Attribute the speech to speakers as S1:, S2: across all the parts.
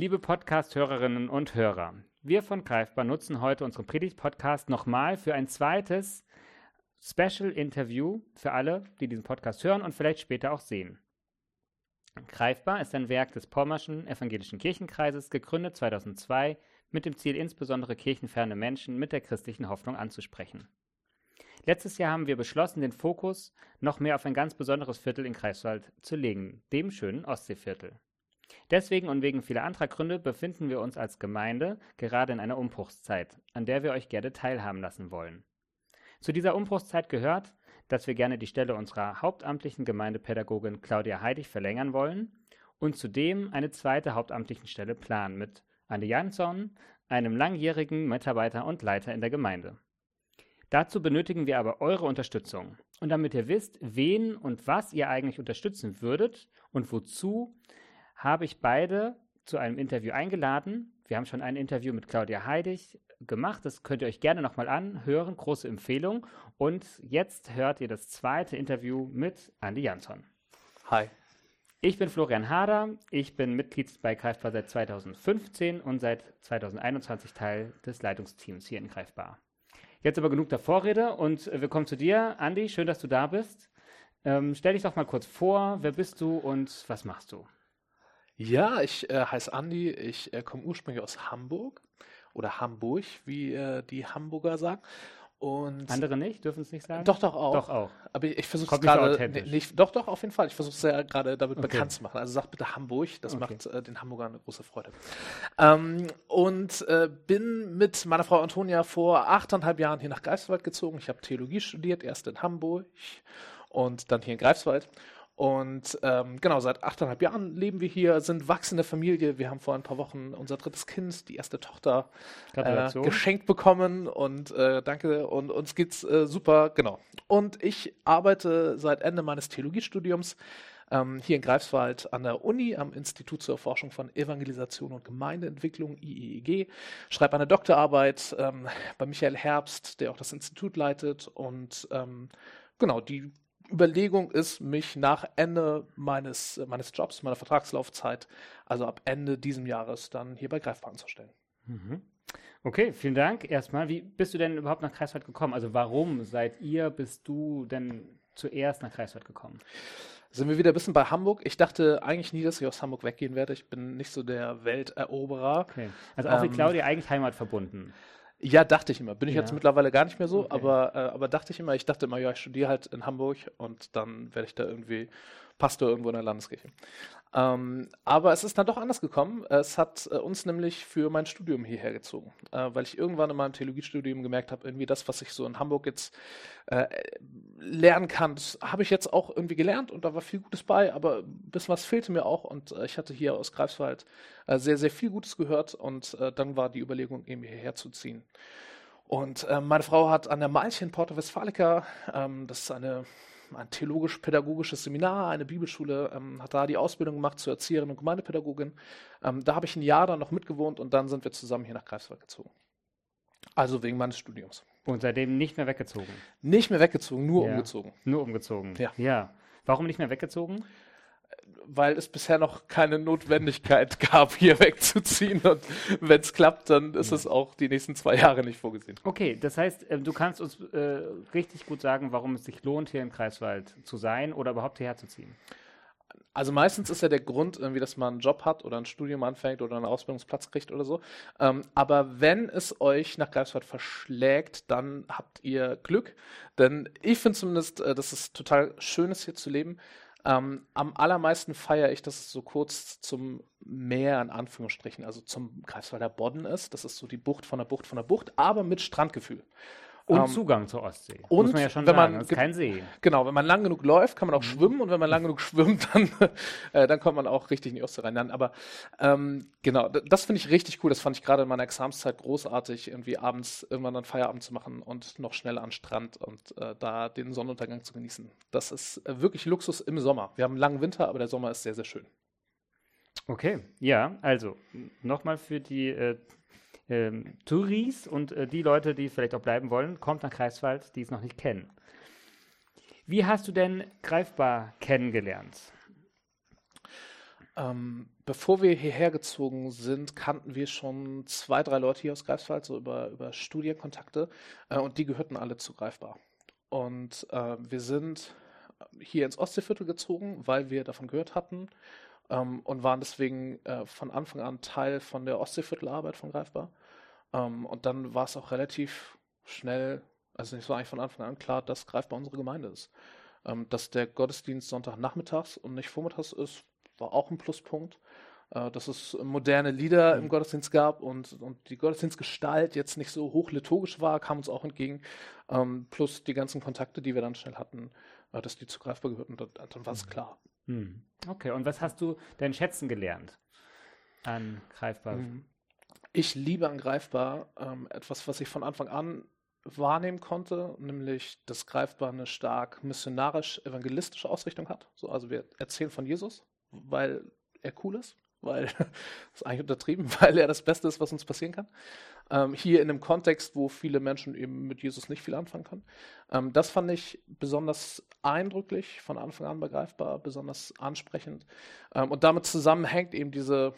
S1: Liebe Podcast-Hörerinnen und Hörer, wir von Greifbar nutzen heute unseren Predigt-Podcast nochmal für ein zweites Special-Interview für alle, die diesen Podcast hören und vielleicht später auch sehen. Greifbar ist ein Werk des Pommerschen Evangelischen Kirchenkreises, gegründet 2002 mit dem Ziel, insbesondere kirchenferne Menschen mit der christlichen Hoffnung anzusprechen. Letztes Jahr haben wir beschlossen, den Fokus noch mehr auf ein ganz besonderes Viertel in Greifswald zu legen, dem schönen Ostseeviertel. Deswegen und wegen vieler anderer Gründe befinden wir uns als Gemeinde gerade in einer Umbruchszeit, an der wir euch gerne teilhaben lassen wollen. Zu dieser Umbruchszeit gehört, dass wir gerne die Stelle unserer hauptamtlichen Gemeindepädagogin Claudia Heidig verlängern wollen und zudem eine zweite hauptamtlichen Stelle planen mit Andi Jansson, einem langjährigen Mitarbeiter und Leiter in der Gemeinde. Dazu benötigen wir aber eure Unterstützung. Und damit ihr wisst, wen und was ihr eigentlich unterstützen würdet und wozu, habe ich beide zu einem Interview eingeladen. Wir haben schon ein Interview mit Claudia Heidig gemacht. Das könnt ihr euch gerne nochmal anhören. Große Empfehlung. Und jetzt hört ihr das zweite Interview mit Andi Jansson.
S2: Hi.
S1: Ich bin Florian Hader. Ich bin Mitglied bei Greifbar seit 2015 und seit 2021 Teil des Leitungsteams hier in Greifbar. Jetzt aber genug der Vorrede und wir kommen zu dir. Andi, schön, dass du da bist. Ähm, stell dich doch mal kurz vor. Wer bist du und was machst du?
S2: Ja, ich äh, heiße Andi, ich äh, komme ursprünglich aus Hamburg oder Hamburg, wie äh, die Hamburger sagen. Und
S1: Andere nicht? Dürfen es nicht sagen?
S2: Doch, doch auch.
S1: Doch auch.
S2: Aber ich versuche es gerade. Doch, doch, auf jeden Fall. Ich versuche es ja gerade damit
S1: Okay.
S2: bekannt zu machen. Also sag bitte Hamburg, das
S1: Okay.
S2: macht äh, den Hamburgern eine große Freude. Ähm, und äh, bin mit meiner Frau Antonia vor achteinhalb Jahren hier nach Greifswald gezogen. Ich habe Theologie studiert, erst in Hamburg und dann hier in Greifswald. Und ähm, genau, seit achteinhalb Jahren leben wir hier, sind wachsende Familie. Wir haben vor ein paar Wochen unser drittes Kind, die erste Tochter, äh, geschenkt bekommen. Und äh, danke, und uns geht's äh, super, genau. Und ich arbeite seit Ende meines Theologiestudiums ähm, hier in Greifswald an der Uni am Institut zur Erforschung von Evangelisation und Gemeindeentwicklung, IEEG. Schreibe eine Doktorarbeit ähm, bei Michael Herbst, der auch das Institut leitet. Und ähm, genau, die Überlegung ist, mich nach Ende meines, meines Jobs, meiner Vertragslaufzeit, also ab Ende diesem Jahres, dann hier bei Greifbar anzustellen.
S1: Mhm. Okay, vielen Dank erstmal. Wie bist du denn überhaupt nach Greifswald gekommen? Also warum seid ihr, bist du denn zuerst nach Greifswald gekommen?
S2: Sind wir wieder ein bisschen bei Hamburg. Ich dachte eigentlich nie, dass ich aus Hamburg weggehen werde. Ich bin nicht so der Welteroberer.
S1: Okay. Also auch wie
S2: Ähm,
S1: Claudia eigentlich heimatverbunden.
S2: Ja, dachte ich immer. Bin ich
S1: Ja.
S2: jetzt mittlerweile gar nicht mehr so,
S1: Okay.
S2: aber, äh, aber dachte ich immer, ich dachte immer, ja, ich studiere halt in Hamburg und dann werde ich da irgendwie Pastor irgendwo in der Landeskirche. Ähm, aber es ist dann doch anders gekommen. Es hat äh, uns nämlich für mein Studium hierher gezogen, äh, weil ich irgendwann in meinem Theologiestudium gemerkt habe, irgendwie das, was ich so in Hamburg jetzt äh, lernen kann, habe ich jetzt auch irgendwie gelernt und da war viel Gutes bei, aber ein bisschen was fehlte mir auch und äh, ich hatte hier aus Greifswald äh, sehr, sehr viel Gutes gehört und äh, dann war die Überlegung, eben hierher zu ziehen. Und meine Frau hat an der Malch in Porto Westfalica, ähm, das ist eine, ein theologisch-pädagogisches Seminar, eine Bibelschule, ähm, hat da die Ausbildung gemacht zur Erzieherin und Gemeindepädagogin. Ähm, da habe ich ein Jahr dann noch mitgewohnt und dann sind wir zusammen hier nach Greifswald gezogen. Also wegen meines Studiums.
S1: Und seitdem nicht mehr weggezogen.
S2: Nicht mehr weggezogen, nur
S1: Ja.
S2: umgezogen.
S1: Nur umgezogen.
S2: Ja.
S1: Ja. Warum nicht mehr weggezogen?
S2: Weil es bisher noch keine Notwendigkeit gab, hier wegzuziehen. Und wenn es klappt, dann ist es auch die nächsten zwei Jahre nicht vorgesehen.
S1: Okay, das heißt, äh, du kannst uns äh, richtig gut sagen, warum es sich lohnt, hier in Greifswald zu sein oder überhaupt hierher zu ziehen.
S2: Also meistens ist ja der Grund irgendwie, dass man einen Job hat oder ein Studium anfängt oder einen Ausbildungsplatz kriegt oder so. Ähm, aber wenn es euch nach Greifswald verschlägt, dann habt ihr Glück. Denn ich finde zumindest, äh, dass es total schön ist, hier zu leben. Ähm, am allermeisten feiere ich, dass es so kurz zum Meer in Anführungsstrichen, also zum Greifswalder Bodden ist. Das ist so die Bucht von der Bucht von der Bucht, aber mit Strandgefühl.
S1: Und
S2: Ähm,
S1: Zugang zur Ostsee.
S2: und
S1: Muss man ja schon
S2: wenn
S1: sagen.
S2: man
S1: ist kein See.
S2: Genau, wenn man lang genug läuft, kann man
S1: Mhm.
S2: auch schwimmen und wenn man lang genug schwimmt, dann, äh, dann kommt man auch richtig in die Ostsee rein. Dann, aber ähm, genau, das finde ich richtig cool. Das fand ich gerade in meiner Examszeit großartig, irgendwie abends irgendwann dann Feierabend zu machen und noch schnell an den Strand und äh, da den Sonnenuntergang zu genießen. Das ist äh, wirklich Luxus im Sommer. Wir haben einen langen Winter, aber der Sommer ist sehr, sehr schön.
S1: Okay, ja, also nochmal für die äh, ähm, Touris und äh, die Leute, die vielleicht auch bleiben wollen, kommt nach Greifswald, die es noch nicht kennen. Wie hast du denn greifbar kennengelernt?
S2: Ähm, bevor wir hierher gezogen sind, kannten wir schon zwei, drei Leute hier aus Greifswald, so über, über Studienkontakte, äh, und die gehörten alle zu Greifbar. Und äh, wir sind hier ins Ostseeviertel gezogen, weil wir davon gehört hatten ähm, und waren deswegen äh, von Anfang an Teil von der Ostseeviertelarbeit von Greifbar. Ähm, und dann war es auch relativ schnell, also es war eigentlich von Anfang an klar, dass Greifbar unsere Gemeinde ist. Ähm, dass der Gottesdienst Sonntagnachmittags und nicht vormittags ist, war auch ein Pluspunkt. Äh, dass es moderne Lieder mhm. im Gottesdienst gab und, und die Gottesdienstgestalt jetzt nicht so hochliturgisch war, kam uns auch entgegen. Ähm, plus die ganzen Kontakte, die wir dann schnell hatten, äh, dass die zu greifbar gehörten, dann, dann war es mhm. klar.
S1: Mhm. Okay, und was hast du denn schätzen gelernt an greifbar?
S2: Mhm. Ich liebe an greifbar ähm, etwas, was ich von Anfang an wahrnehmen konnte, nämlich dass greifbar eine stark missionarisch-evangelistische Ausrichtung hat. So, also wir erzählen von Jesus, weil er cool ist, weil das ist eigentlich untertrieben, weil er das Beste ist, was uns passieren kann. Ähm, hier in einem Kontext, wo viele Menschen eben mit Jesus nicht viel anfangen können. Ähm, das fand ich besonders eindrücklich, von Anfang an begreifbar, besonders ansprechend. Ähm, und damit zusammenhängt eben diese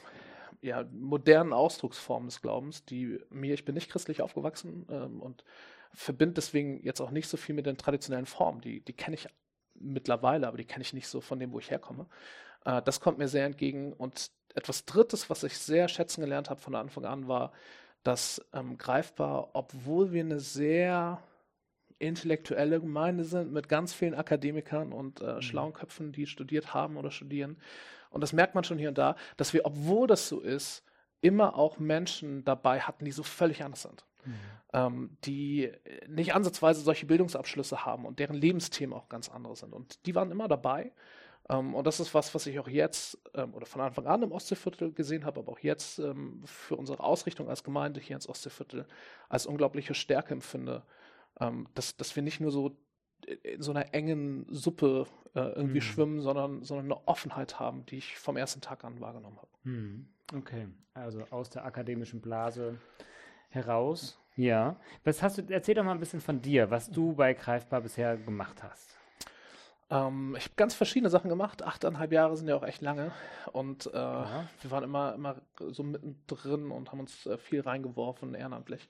S2: ja, modernen Ausdrucksformen des Glaubens, die mir, ich bin nicht christlich aufgewachsen ähm, und verbinde deswegen jetzt auch nicht so viel mit den traditionellen Formen. Die, die kenne ich mittlerweile, aber die kenne ich nicht so von dem, wo ich herkomme. Äh, das kommt mir sehr entgegen. Und etwas Drittes, was ich sehr schätzen gelernt habe von Anfang an, war, dass ähm, greifbar, obwohl wir eine sehr intellektuelle Gemeinde sind mit ganz vielen Akademikern und äh, mhm. schlauen Köpfen, die studiert haben oder studieren. Und das merkt man schon hier und da, dass wir, obwohl das so ist, immer auch Menschen dabei hatten, die so völlig anders sind. Mhm. Ähm, die nicht ansatzweise solche Bildungsabschlüsse haben und deren Lebensthemen auch ganz andere sind. Und die waren immer dabei. Ähm, und das ist was, was ich auch jetzt ähm, oder von Anfang an im Ostseeviertel gesehen habe, aber auch jetzt ähm, für unsere Ausrichtung als Gemeinde hier ins Ostseeviertel als unglaubliche Stärke empfinde, dass, dass wir nicht nur so in so einer engen Suppe äh, irgendwie mhm. schwimmen, sondern, sondern eine Offenheit haben, die ich vom ersten Tag an wahrgenommen habe.
S1: Mhm. Okay, also aus der akademischen Blase heraus. Ja. Was hast du, erzähl doch mal ein bisschen von dir, was du bei Greifbar bisher gemacht hast.
S2: Ähm, ich habe ganz verschiedene Sachen gemacht. Achteinhalb Jahre sind ja auch echt lange. Und äh, wir waren immer, immer so mittendrin und haben uns äh, viel reingeworfen, ehrenamtlich.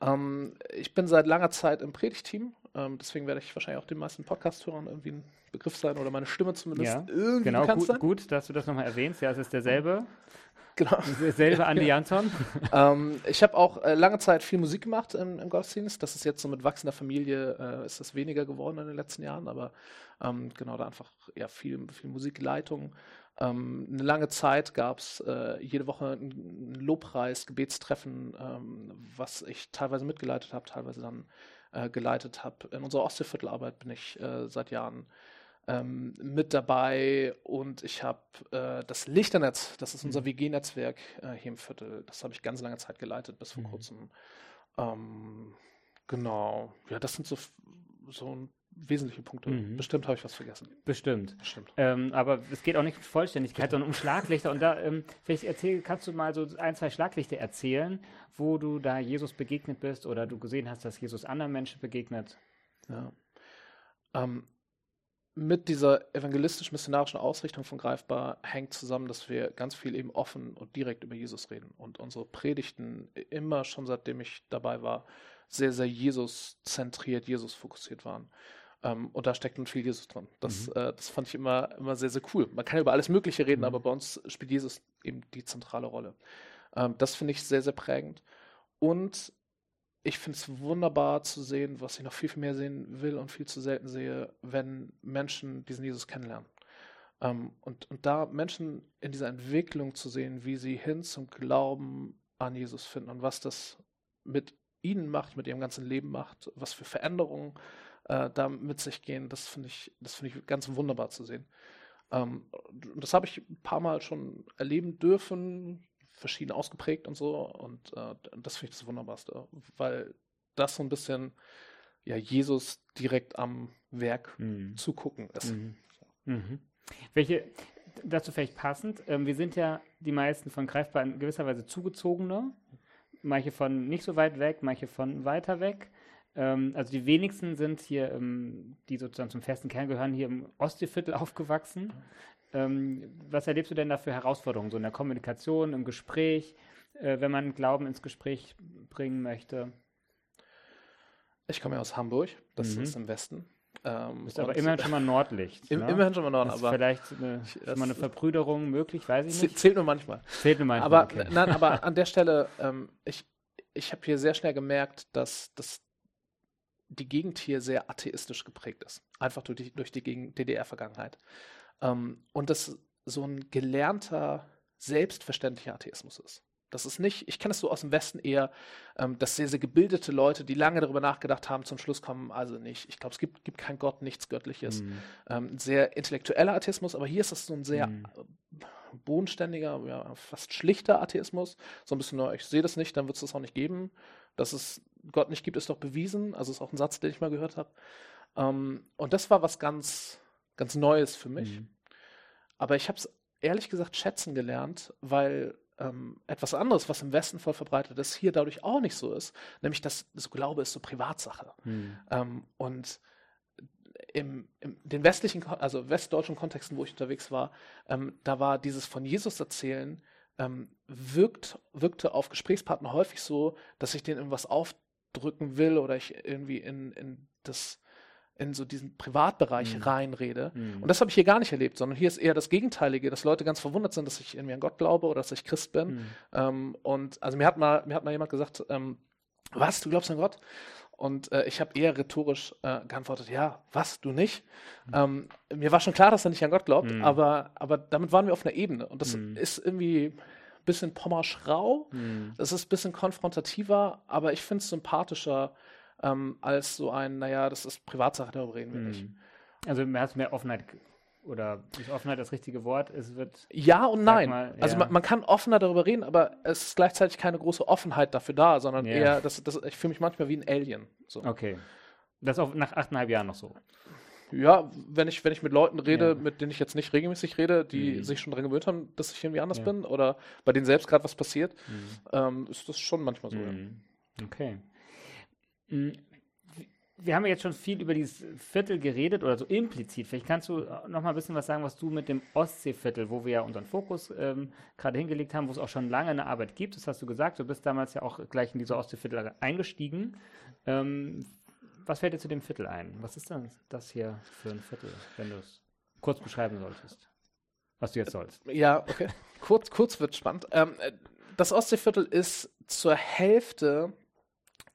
S2: Ähm, ich bin seit langer Zeit im Predigteam. Ähm, deswegen werde ich wahrscheinlich auch den meisten Podcast-Hörern irgendwie ein Begriff sein oder meine Stimme zumindest
S1: ja, irgendwie genau, gut, sein. gut, dass du das nochmal erwähnst. Ja, es ist derselbe.
S2: Genau.
S1: Selber Andi Jansson.
S2: ähm, ich habe auch äh, lange Zeit viel Musik gemacht im, im, Gottesdienst. Das ist jetzt so mit wachsender Familie äh, ist das weniger geworden in den letzten Jahren, aber ähm, genau da einfach ja viel, viel Musikleitung. Ähm, eine lange Zeit gab es äh, jede Woche ein Lobpreis, Gebetstreffen, ähm, was ich teilweise mitgeleitet habe, teilweise dann äh, geleitet habe. In unserer Ostseeviertelarbeit bin ich äh, seit Jahren ähm, mit dabei und ich habe äh, das Lichternetz, das ist unser mhm. WG-Netzwerk äh, hier im Viertel, das habe ich ganz lange Zeit geleitet, bis vor mhm. kurzem. Ähm, genau, ja, das sind so, so wesentliche Punkte. Mhm. Bestimmt habe ich was vergessen.
S1: Bestimmt. Bestimmt. Ähm, aber es geht auch nicht um Vollständigkeit, sondern um Schlaglichter. Und da, ähm, vielleicht erzähl, kannst du mal so ein, zwei Schlaglichter erzählen, wo du da Jesus begegnet bist oder du gesehen hast, dass Jesus anderen Menschen begegnet.
S2: Ja. Ähm, mit dieser evangelistisch-missionarischen Ausrichtung von Greifbar hängt zusammen, dass wir ganz viel eben offen und direkt über Jesus reden und unsere Predigten immer schon seitdem ich dabei war, sehr, sehr Jesus zentriert, Jesus fokussiert waren. Ähm, und da steckt nun viel Jesus drin. Das, mhm. äh, das fand ich immer, immer sehr, sehr cool. Man kann über alles Mögliche reden, mhm. aber bei uns spielt Jesus eben die zentrale Rolle. Ähm, das finde ich sehr, sehr prägend. Und ich finde es wunderbar zu sehen, was ich noch viel, viel mehr sehen will und viel zu selten sehe, wenn Menschen diesen Jesus kennenlernen. Ähm, und, und da Menschen in dieser Entwicklung zu sehen, wie sie hin zum Glauben an Jesus finden und was das mit ihnen macht, mit ihrem ganzen Leben macht, was für Veränderungen äh, da mit sich gehen, das finde ich, das ich ganz wunderbar zu sehen. Ähm, das habe ich ein paar Mal schon erleben dürfen, verschieden ausgeprägt und so. Und äh, das finde ich das Wunderbarste, weil das so ein bisschen ja, Jesus direkt am Werk mhm. zugucken ist.
S1: Mhm. Mhm. Welche, dazu vielleicht passend, ähm, wir sind ja die meisten von Greifbar in gewisser Weise zugezogene, manche von nicht so weit weg, manche von weiter weg. Ähm, also die wenigsten sind hier, ähm, die sozusagen zum festen Kern gehören, hier im Ostseeviertel aufgewachsen. Ähm, was erlebst du denn da für Herausforderungen, so in der Kommunikation, im Gespräch, äh, wenn man Glauben ins Gespräch bringen möchte?
S2: Ich komme ja aus Hamburg, das
S1: Mhm.
S2: ist im Westen. Ähm,
S1: Bist aber immerhin schon mal Nordlicht.
S2: Im,
S1: ne?
S2: Immerhin schon mal
S1: ist
S2: aber
S1: vielleicht eine,
S2: Ich-
S1: mal eine Verbrüderung möglich, weiß ich nicht.
S2: zählt nur manchmal.
S1: Zählt nur mal.
S2: Aber
S1: okay.
S2: nein, aber an der Stelle, ähm, ich, ich habe hier sehr schnell gemerkt, dass, dass die Gegend hier sehr atheistisch geprägt ist. Einfach durch die, durch die DDR-Vergangenheit. Ähm, und das so ein gelernter, selbstverständlicher Atheismus ist. Das ist nicht, ich kenne es so aus dem Westen eher, ähm, dass sehr, sehr gebildete Leute, die lange darüber nachgedacht haben, zum Schluss kommen, also nicht. Ich glaube, es gibt, gibt kein Gott, nichts Göttliches.
S1: Mhm.
S2: Ähm, sehr intellektueller Atheismus, aber hier ist das so ein sehr
S1: Mhm.
S2: äh, bodenständiger, ja, fast schlichter Atheismus. So ein bisschen, na, ich sehe das nicht, dann wird es das auch nicht geben. Dass es Gott nicht gibt, ist doch bewiesen. Also ist auch ein Satz, den ich mal gehört habe. Ähm, und das war was ganz, ganz Neues für mich.
S1: Mhm.
S2: Aber ich habe es ehrlich gesagt schätzen gelernt, weil ähm, etwas anderes, was im Westen voll verbreitet ist, hier dadurch auch nicht so ist. Nämlich, dass so Glaube ist so Privatsache.
S1: Mhm.
S2: Ähm, und im, im den westlichen, also westdeutschen Kontexten, wo ich unterwegs war, ähm, da war dieses von Jesus erzählen, ähm, wirkt, wirkte auf Gesprächspartner häufig so, dass ich denen irgendwas aufdrücken will oder ich irgendwie in, in das in so diesen Privatbereich
S1: Mhm.
S2: reinrede.
S1: Mhm.
S2: Und das habe ich hier gar nicht erlebt, sondern hier ist eher das Gegenteilige, dass Leute ganz verwundert sind, dass ich irgendwie an Gott glaube oder dass ich Christ bin.
S1: Mhm.
S2: Ähm, und also mir hat mal, mir hat mal jemand gesagt, ähm, was, du glaubst an Gott? Und äh, ich habe eher rhetorisch äh, geantwortet, ja, was, du nicht? Ähm, mir war schon klar, dass er nicht an Gott glaubt,
S1: Mhm.
S2: aber, aber damit waren wir auf einer Ebene. Und das
S1: Mhm.
S2: ist irgendwie ein bisschen pommerschrau,
S1: Mhm.
S2: es ist ein bisschen konfrontativer, aber ich finde es sympathischer ähm, als so ein, naja, das ist Privatsache, darüber reden wir nicht.
S1: Mhm. Also mehr hast mehr Offenheit oder ist Offenheit das richtige Wort? Es wird
S2: Ja und nein.
S1: mal,
S2: Also
S1: ja.
S2: man, man kann offener darüber reden, aber es ist gleichzeitig keine große Offenheit dafür da, sondern
S1: Ja.
S2: eher, das, das, ich fühle mich manchmal wie ein Alien. So.
S1: okay. Das auch nach achteinhalb Jahren noch so.
S2: Ja, wenn ich, wenn ich mit Leuten rede,
S1: Ja.
S2: mit denen ich jetzt nicht regelmäßig rede, die
S1: Mhm.
S2: sich schon daran gewöhnt haben, dass ich irgendwie anders bin oder bei denen selbst gerade was passiert,
S1: Mhm.
S2: ähm, ist das schon manchmal so. Ja.
S1: Mhm. Okay. Mhm. Wir haben ja jetzt schon viel über dieses Viertel geredet oder so implizit. Vielleicht kannst du noch mal ein bisschen was sagen, was du mit dem Ostseeviertel, wo wir ja unseren Fokus ähm, gerade hingelegt haben, wo es auch schon lange eine Arbeit gibt. Das hast du gesagt. Du bist damals ja auch gleich in diese Ostseeviertel eingestiegen. Ähm, was fällt dir zu dem Viertel ein? Was ist denn das hier für ein Viertel, wenn du es kurz beschreiben solltest? Was du jetzt sollst.
S2: Ja, okay. kurz, kurz wird spannend. Ähm, äh, das Ostseeviertel ist zur Hälfte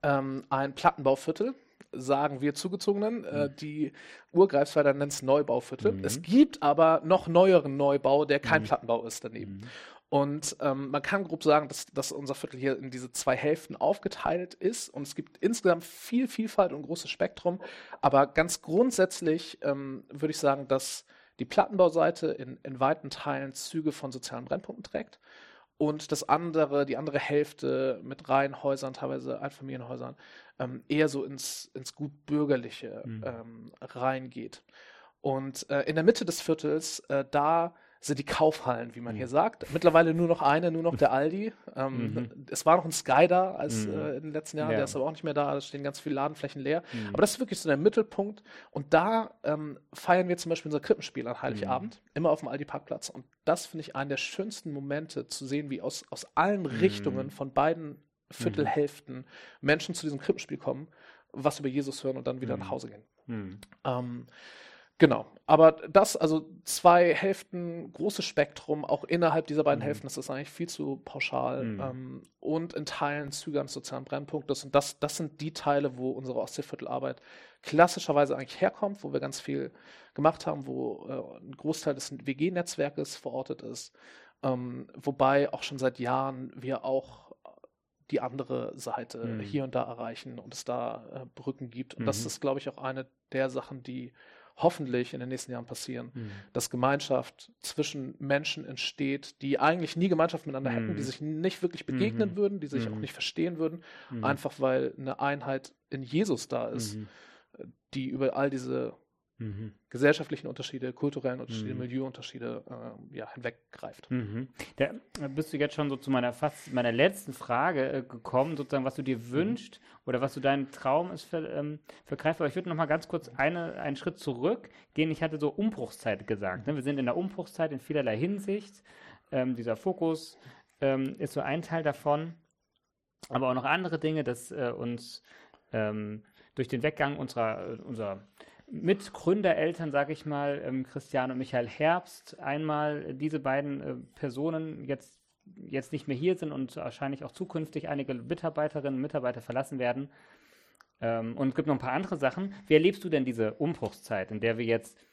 S2: ähm, ein Plattenbauviertel, sagen wir Zugezogenen. Äh, die Urgreifswalder nennt es Neubauviertel.
S1: Mhm.
S2: Es gibt aber noch neueren Neubau, der kein
S1: Mhm.
S2: Plattenbau ist daneben.
S1: Mhm.
S2: Und ähm, man kann grob sagen, dass, dass unser Viertel hier in diese zwei Hälften aufgeteilt ist. Und es gibt insgesamt viel Vielfalt und großes Spektrum. Aber ganz grundsätzlich ähm, würde ich sagen, dass die Plattenbauseite in, in weiten Teilen Züge von sozialen Brennpunkten trägt. Und das andere, die andere Hälfte mit Reihenhäusern, teilweise Einfamilienhäusern, ähm, eher so ins, ins gut bürgerliche
S1: Mhm.
S2: ähm, reingeht. Und äh, in der Mitte des Viertels, äh, da sind die Kaufhallen, wie man
S1: Mhm.
S2: hier sagt. Mittlerweile nur noch eine, nur noch der Aldi. Ähm,
S1: Mhm.
S2: Es war noch ein Sky da als
S1: Mhm.
S2: äh, in den letzten Jahren,
S1: Ja.
S2: der ist aber auch nicht mehr da. Es stehen ganz viele Ladenflächen leer.
S1: Mhm.
S2: Aber das ist wirklich so der Mittelpunkt. Und da ähm, feiern wir zum Beispiel unser Krippenspiel an Heiligabend, immer auf dem Aldi-Parkplatz. Und das finde ich einen der schönsten Momente, zu sehen, wie aus, aus allen Richtungen von beiden Viertelhälften Menschen zu diesem Krippenspiel kommen, was über Jesus hören und dann wieder
S1: Mhm.
S2: nach Hause gehen.
S1: Mhm.
S2: Ähm, genau. Aber das, also zwei Hälften, großes Spektrum, auch innerhalb dieser beiden
S1: Mhm.
S2: Hälften, das ist eigentlich viel zu pauschal.
S1: Mhm.
S2: Ähm, und in Teilen Züge ans sozialen Brennpunktes. Und das, das sind die Teile, wo unsere Ostseeviertelarbeit klassischerweise eigentlich herkommt, wo wir ganz viel gemacht haben, wo äh, ein Großteil des WG-Netzwerkes verortet ist. Ähm, wobei auch schon seit Jahren wir auch die andere Seite
S1: Mhm.
S2: hier und da erreichen und es da äh, Brücken gibt. Und das
S1: Mhm.
S2: ist, glaube ich, auch eine der Sachen, die hoffentlich in den nächsten Jahren passieren,
S1: Mhm.
S2: dass Gemeinschaft zwischen Menschen entsteht, die eigentlich nie Gemeinschaft miteinander hätten,
S1: Mhm.
S2: die sich nicht wirklich begegnen
S1: Mhm.
S2: würden, die sich auch
S1: Mhm.
S2: nicht verstehen würden,
S1: Mhm.
S2: einfach weil eine Einheit in Jesus da ist,
S1: Mhm.
S2: die über all diese mhm. gesellschaftlichen Unterschiede, kulturellen Unterschiede, mhm. Milieuunterschiede äh, ja, hinweggreift.
S1: Mhm. Da bist du jetzt schon so zu meiner fast meiner letzten Frage äh, gekommen, sozusagen, was du dir mhm. wünschst oder was du dein Traum ist für, ähm, für greifbar. Ich würde noch mal ganz kurz eine, einen Schritt zurück gehen. Ich hatte so Umbruchszeit gesagt. Ne? Wir sind in der Umbruchszeit in vielerlei Hinsicht. Ähm, dieser Fokus ähm, ist so ein Teil davon, aber auch noch andere Dinge, dass äh, uns ähm, durch den Weggang unserer, unserer Mitgründereltern, sage ich mal, ähm, Christian und Michael Herbst, einmal diese beiden äh, Personen jetzt, jetzt nicht mehr hier sind und wahrscheinlich auch zukünftig einige Mitarbeiterinnen und Mitarbeiter verlassen werden. Ähm, und es gibt noch ein paar andere Sachen. Wie erlebst du denn diese Umbruchszeit, in der wir jetzt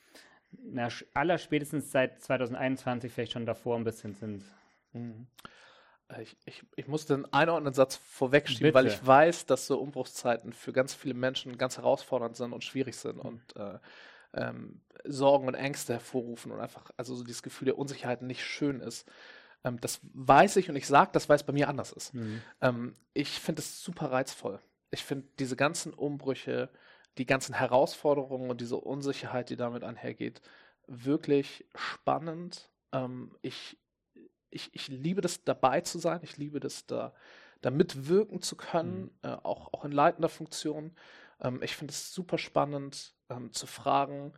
S1: na, aller spätestens seit 2021 vielleicht schon davor ein bisschen sind? Mhm.
S2: Äh, ich, ich, ich muss den einordnenden Satz vorwegschieben, Bitte. weil ich weiß, dass so Umbruchszeiten für ganz viele Menschen ganz herausfordernd sind und schwierig sind mhm. und äh, ähm, Sorgen und Ängste hervorrufen und einfach, also so dieses Gefühl der Unsicherheit nicht schön ist. Ähm, das weiß ich und ich sage das, weil es bei mir anders ist. Mhm. Ähm, ich finde es super reizvoll. Ich finde diese ganzen Umbrüche, die ganzen Herausforderungen und diese Unsicherheit, die damit einhergeht, wirklich spannend. Ähm, ich ich, ich liebe das, dabei zu sein. Ich liebe das, da, da mitwirken zu können, mhm. äh, auch, auch in leitender Funktion. Ähm, ich finde es super spannend ähm, zu fragen,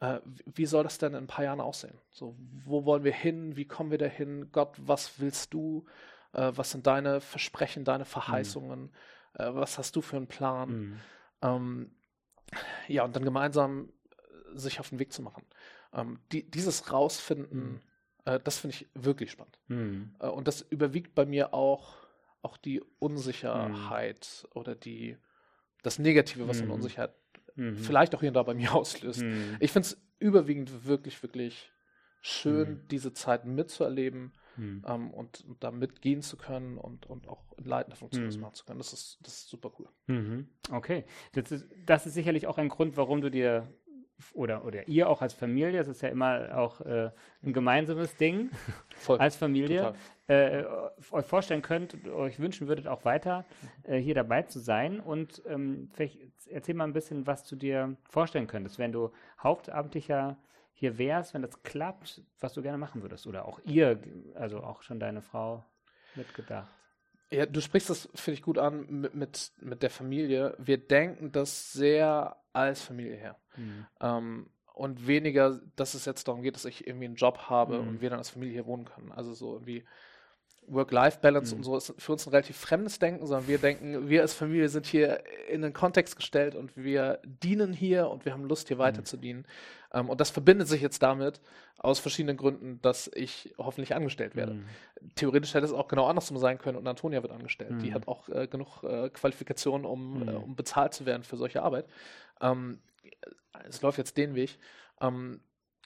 S2: äh, wie soll das denn in ein paar Jahren aussehen? So, wo wollen wir hin? Wie kommen wir dahin? Gott, was willst du? Äh, was sind deine Versprechen, deine Verheißungen? Mhm. Äh, was hast du für einen Plan? Mhm. Ähm, ja, und dann gemeinsam äh, sich auf den Weg zu machen. Ähm, die, dieses Rausfinden, mhm. Äh, das finde ich wirklich spannend. Mhm. Äh, und das überwiegt bei mir auch, auch die Unsicherheit mhm. oder die, das Negative, was mhm. eine Unsicherheit mhm. vielleicht auch hier und da bei mir auslöst. Mhm. Ich finde es überwiegend wirklich, wirklich schön, mhm. diese Zeit mitzuerleben. Ähm, und, und, da mitgehen zu können und, und auch in leitender Funktion das machen zu können. Das ist, das ist super cool.
S1: Okay. Das ist, das ist sicherlich auch ein Grund, warum du dir oder, oder ihr auch als Familie, es ist ja immer auch äh, ein gemeinsames Ding Voll. als Familie, äh, euch vorstellen könnt, euch wünschen würdet, auch weiter äh, hier dabei zu sein. Und ähm, vielleicht erzähl mal ein bisschen, was du dir vorstellen könntest, wenn du hauptamtlicher hier wärst, wenn das klappt, was du gerne machen würdest. Oder auch ihr, also auch schon deine Frau mitgedacht.
S2: Ja, du sprichst das, finde ich, gut an mit, mit, mit der Familie. Wir denken das sehr als Familie her. Mhm. Ähm, und weniger, dass es jetzt darum geht, dass ich irgendwie einen Job habe mhm. und wir dann als Familie hier wohnen können. Also so irgendwie Work-Life-Balance mhm. und so ist für uns ein relativ fremdes Denken, sondern wir denken, wir als Familie sind hier in einen Kontext gestellt und wir dienen hier und wir haben Lust, hier weiter mhm. zu dienen. Ähm, und das verbindet sich jetzt damit aus verschiedenen Gründen, dass ich hoffentlich angestellt werde. Mhm. Theoretisch hätte es auch genau andersrum sein können und Antonia wird angestellt. Die mhm. hat auch äh, genug äh, Qualifikationen, um, äh, mhm. um bezahlt zu werden für solche Arbeit. Ähm, es läuft jetzt den Weg. Ähm,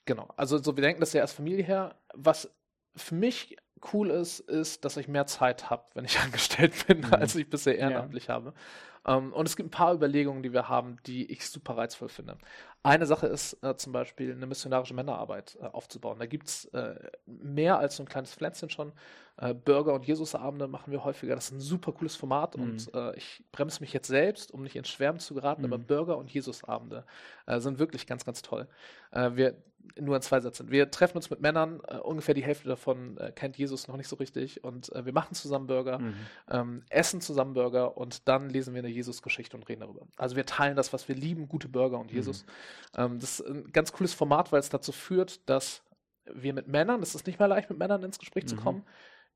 S2: genau. Also so, wir denken das ja als Familie her. Was für mich cool ist, ist, dass ich mehr Zeit habe, wenn ich angestellt bin, mhm. als ich bisher ehrenamtlich ja. habe. Um, ähm, und es gibt ein paar Überlegungen, die wir haben, die ich super reizvoll finde. Eine Sache ist äh, zum Beispiel eine missionarische Männerarbeit äh, aufzubauen. Da gibt es äh, mehr als so ein kleines Pflänzchen schon. Äh, Burger- und Jesusabende machen wir häufiger. Das ist ein super cooles Format mhm. und äh, ich bremse mich jetzt selbst, um nicht ins Schwärmen zu geraten, mhm. aber Burger- und Jesusabende äh, sind wirklich ganz, ganz toll. wir nur in zwei Sätzen. Wir treffen uns mit Männern, äh, ungefähr die Hälfte davon äh, kennt Jesus noch nicht so richtig und äh, wir machen zusammen Burger, mhm. ähm, essen zusammen Burger und dann lesen wir eine Jesus-Geschichte und reden darüber. Also wir teilen das, was wir lieben, gute Burger und Jesus. Mhm. Ähm, das ist ein ganz cooles Format, weil es dazu führt, dass wir mit Männern, das ist nicht mehr leicht, mit Männern ins Gespräch mhm. zu kommen,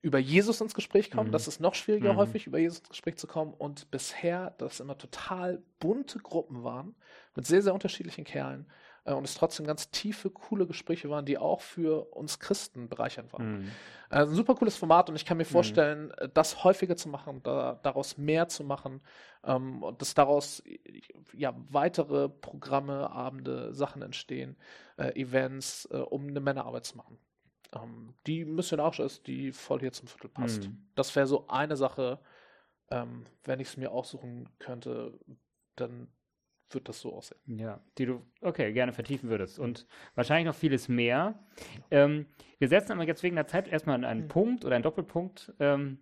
S2: über Jesus ins Gespräch kommen. Mhm. Das ist noch schwieriger, mhm. häufig über Jesus ins Gespräch zu kommen. Und bisher, dass immer total bunte Gruppen waren, mit sehr, sehr unterschiedlichen Kerlen äh, und es trotzdem ganz tiefe, coole Gespräche waren, die auch für uns Christen bereichernd waren. Mhm. Äh, ein super cooles Format und ich kann mir mhm. vorstellen, mhm. das häufiger zu machen, da, daraus mehr zu machen ähm, und dass daraus ja weitere Programme, Abende, Sachen entstehen, äh, Events, äh, um eine Männerarbeit zu machen. Ähm, die missionarisch ist, die voll hier zum Viertel passt. Mhm. Das wäre so eine Sache, ähm, wenn ich es mir aussuchen könnte, dann wird das so aussehen.
S1: Ja, die du, okay, gerne vertiefen würdest. Und wahrscheinlich noch vieles mehr. Ähm, wir setzen aber jetzt wegen der Zeit erstmal einen mhm. Punkt oder einen Doppelpunkt. Ähm,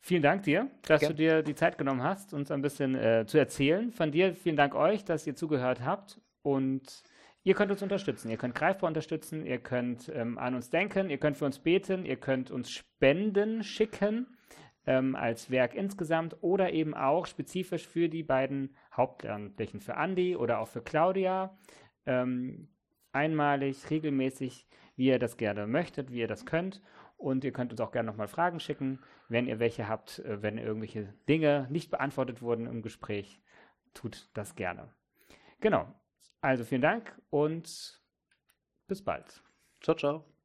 S1: vielen Dank dir, dass Gern. du dir die Zeit genommen hast, uns ein bisschen äh, zu erzählen. Von dir vielen Dank euch, dass ihr zugehört habt. Und Ihr könnt uns unterstützen. Ihr könnt greifbar unterstützen. Ihr könnt ähm, an uns denken. Ihr könnt für uns beten. Ihr könnt uns Spenden schicken ähm, als Werk insgesamt oder eben auch spezifisch für die beiden Hauptamtlichen, für Andi oder auch für Claudia. Ähm, einmalig, regelmäßig, wie ihr das gerne möchtet, wie ihr das könnt. Und ihr könnt uns auch gerne nochmal Fragen schicken, wenn ihr welche habt, äh, wenn irgendwelche Dinge nicht beantwortet wurden im Gespräch. Tut das gerne. Genau. Also vielen Dank und bis bald.
S2: Ciao, ciao.